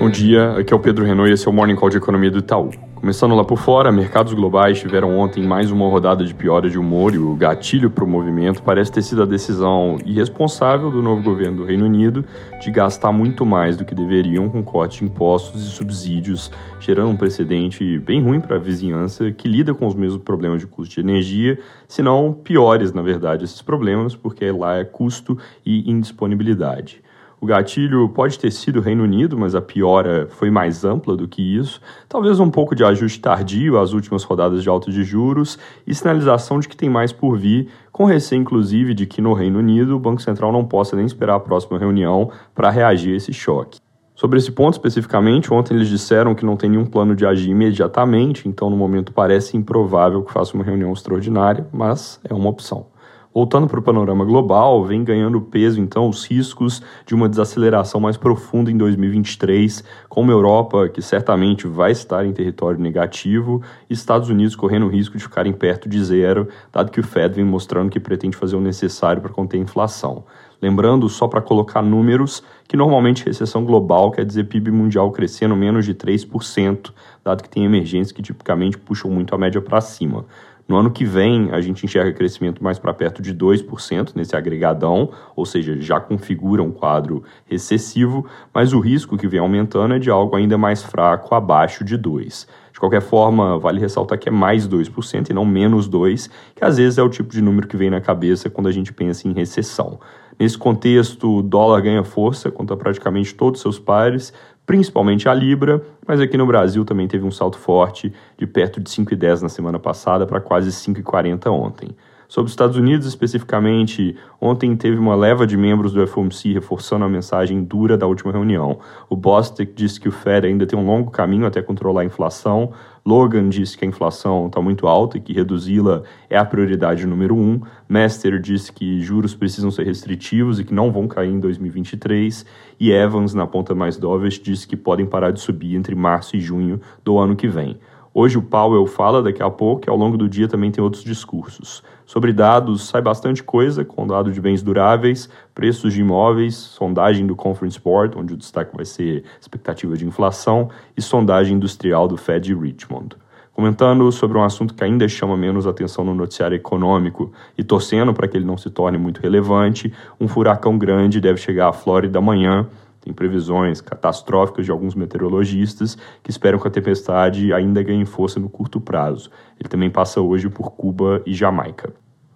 Bom dia, aqui é o Pedro Renault e esse é o Morning Call de Economia do Itaú. Começando lá por fora, mercados globais tiveram ontem mais uma rodada de piora de humor e o gatilho para o movimento parece ter sido a decisão irresponsável do novo governo do Reino Unido de gastar muito mais do que deveriam com corte de impostos e subsídios, gerando um precedente bem ruim para a vizinhança que lida com os mesmos problemas de custo de energia, se não piores, na verdade, esses problemas, porque lá é custo e indisponibilidade. O gatilho pode ter sido o Reino Unido, mas a piora foi mais ampla do que isso. Talvez um pouco de ajuste tardio às últimas rodadas de alta de juros e sinalização de que tem mais por vir, com receio inclusive de que no Reino Unido o Banco Central não possa nem esperar a próxima reunião para reagir a esse choque. Sobre esse ponto especificamente, ontem eles disseram que não tem nenhum plano de agir imediatamente, então no momento parece improvável que faça uma reunião extraordinária, mas é uma opção. Voltando para o panorama global, vem ganhando peso então os riscos de uma desaceleração mais profunda em 2023, com uma Europa que certamente vai estar em território negativo e Estados Unidos correndo o risco de ficarem perto de zero, dado que o Fed vem mostrando que pretende fazer o necessário para conter a inflação. Lembrando, só para colocar números, que normalmente recessão global quer dizer PIB mundial crescendo menos de 3%, dado que tem emergências que tipicamente puxam muito a média para cima. No ano que vem, a gente enxerga crescimento mais para perto de 2% nesse agregadão, ou seja, já configura um quadro recessivo, mas o risco que vem aumentando é de algo ainda mais fraco, abaixo de 2%. De qualquer forma, vale ressaltar que é mais 2% e não menos 2%, que às vezes é o tipo de número que vem na cabeça quando a gente pensa em recessão. Nesse contexto, o dólar ganha força contra praticamente todos os seus pares, principalmente a Libra, mas aqui no Brasil também teve um salto forte de perto de 5,10 na semana passada para quase 5,40 ontem. Sobre os Estados Unidos especificamente, ontem teve uma leva de membros do FOMC reforçando a mensagem dura da última reunião. O Bostic disse que o Fed ainda tem um longo caminho até controlar a inflação. Logan disse que a inflação está muito alta e que reduzi-la é a prioridade número um. Master disse que juros precisam ser restritivos e que não vão cair em 2023. E Evans, na ponta mais dovish, disse que podem parar de subir entre março e junho do ano que vem. Hoje o Powell fala daqui a pouco e ao longo do dia também tem outros discursos. Sobre dados, sai bastante coisa, com dado de bens duráveis, preços de imóveis, sondagem do Conference Board, onde o destaque vai ser expectativa de inflação, e sondagem industrial do Fed de Richmond. Comentando sobre um assunto que ainda chama menos atenção no noticiário econômico e torcendo para que ele não se torne muito relevante, um furacão grande deve chegar à Flórida amanhã tem previsões catastróficas de alguns meteorologistas que esperam que a tempestade ainda ganhe força no curto prazo. Ele também passa hoje por Cuba e Jamaica.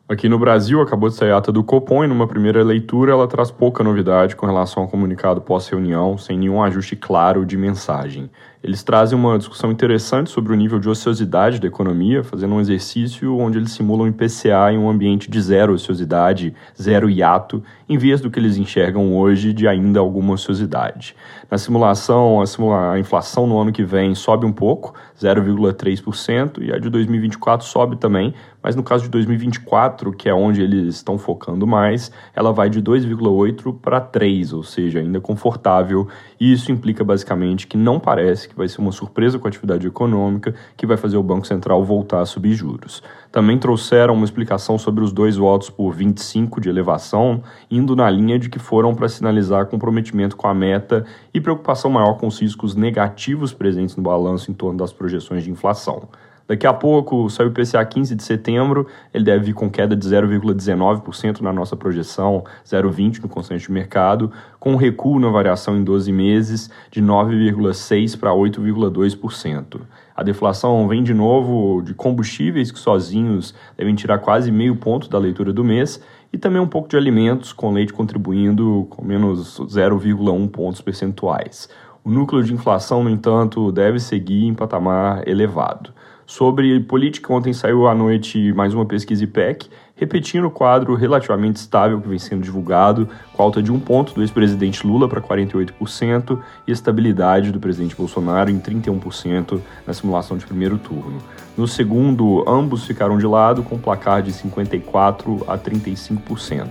Aqui no Brasil, acabou de sair a ata do Copom e numa primeira leitura ela traz pouca novidade com relação ao comunicado pós-reunião, sem nenhum ajuste claro de mensagem. Eles trazem uma discussão interessante sobre o nível de ociosidade da economia, fazendo um exercício onde eles simulam IPCA em um ambiente de zero ociosidade, zero hiato, em vez do que eles enxergam hoje de ainda alguma ociosidade. Na simulação, a, simula a inflação no ano que vem sobe um pouco, 0,3%, e a de 2024 sobe também, mas no caso de 2024, que é onde eles estão focando mais, ela vai de 2,8 para 3, ou seja, ainda confortável, e isso implica basicamente que não parece que vai ser uma surpresa com a atividade econômica que vai fazer o Banco Central voltar a subir juros. Também trouxeram uma explicação sobre os dois votos por 25 de elevação, indo na linha de que foram para sinalizar comprometimento com a meta e preocupação maior com os riscos negativos presentes no balanço em torno das projeções de inflação. Daqui a pouco sai o IPCA 15 de setembro, ele deve vir com queda de 0,19% na nossa projeção, 0,20% no consenso de mercado, com recuo na variação em 12 meses de 9,6% para 8,2%. A deflação vem de novo de combustíveis que sozinhos devem tirar quase meio ponto da leitura do mês e também um pouco de alimentos, com leite contribuindo com menos 0,1 pontos percentuais. O núcleo de inflação, no entanto, deve seguir em patamar elevado. Sobre política, ontem saiu à noite mais uma pesquisa IPEC, repetindo o quadro relativamente estável que vem sendo divulgado, com alta de um ponto do ex-presidente Lula para 48% e estabilidade do presidente Bolsonaro em 31% na simulação de primeiro turno. No segundo, ambos ficaram de lado, com placar de 54% a 35%.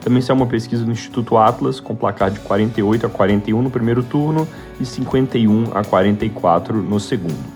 Também saiu uma pesquisa do Instituto Atlas, com placar de 48 a 41 no primeiro turno e 51 a 44 no segundo.